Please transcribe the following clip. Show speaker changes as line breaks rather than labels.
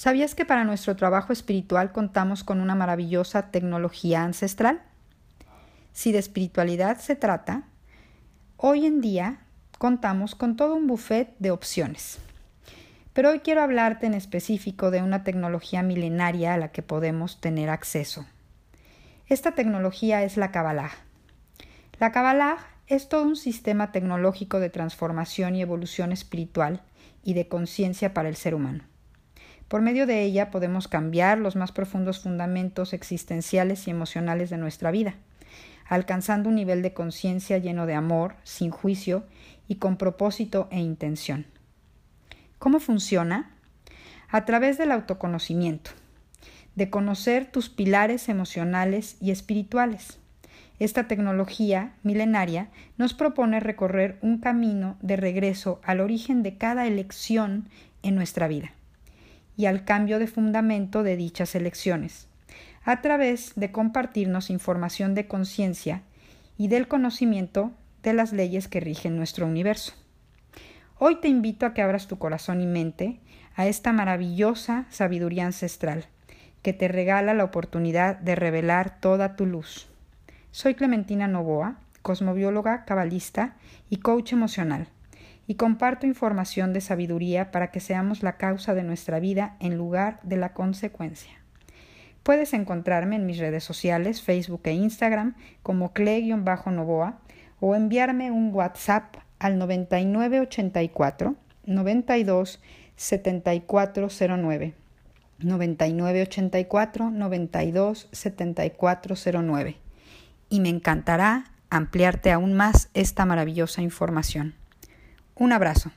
¿Sabías que para nuestro trabajo espiritual contamos con una maravillosa tecnología ancestral? Si de espiritualidad se trata, hoy en día contamos con todo un buffet de opciones. Pero hoy quiero hablarte en específico de una tecnología milenaria a la que podemos tener acceso. Esta tecnología es la Kabbalah. La Kabbalah es todo un sistema tecnológico de transformación y evolución espiritual y de conciencia para el ser humano. Por medio de ella podemos cambiar los más profundos fundamentos existenciales y emocionales de nuestra vida, alcanzando un nivel de conciencia lleno de amor, sin juicio y con propósito e intención. ¿Cómo funciona? A través del autoconocimiento, de conocer tus pilares emocionales y espirituales. Esta tecnología milenaria nos propone recorrer un camino de regreso al origen de cada elección en nuestra vida y al cambio de fundamento de dichas elecciones, a través de compartirnos información de conciencia y del conocimiento de las leyes que rigen nuestro universo. Hoy te invito a que abras tu corazón y mente a esta maravillosa sabiduría ancestral que te regala la oportunidad de revelar toda tu luz. Soy Clementina Novoa, cosmobióloga, cabalista y coach emocional y comparto información de sabiduría para que seamos la causa de nuestra vida en lugar de la consecuencia. Puedes encontrarme en mis redes sociales, Facebook e Instagram como cle-novoa o enviarme un WhatsApp al 9984 92 7409 9984 92 7409 y me encantará ampliarte aún más esta maravillosa información. Un abrazo.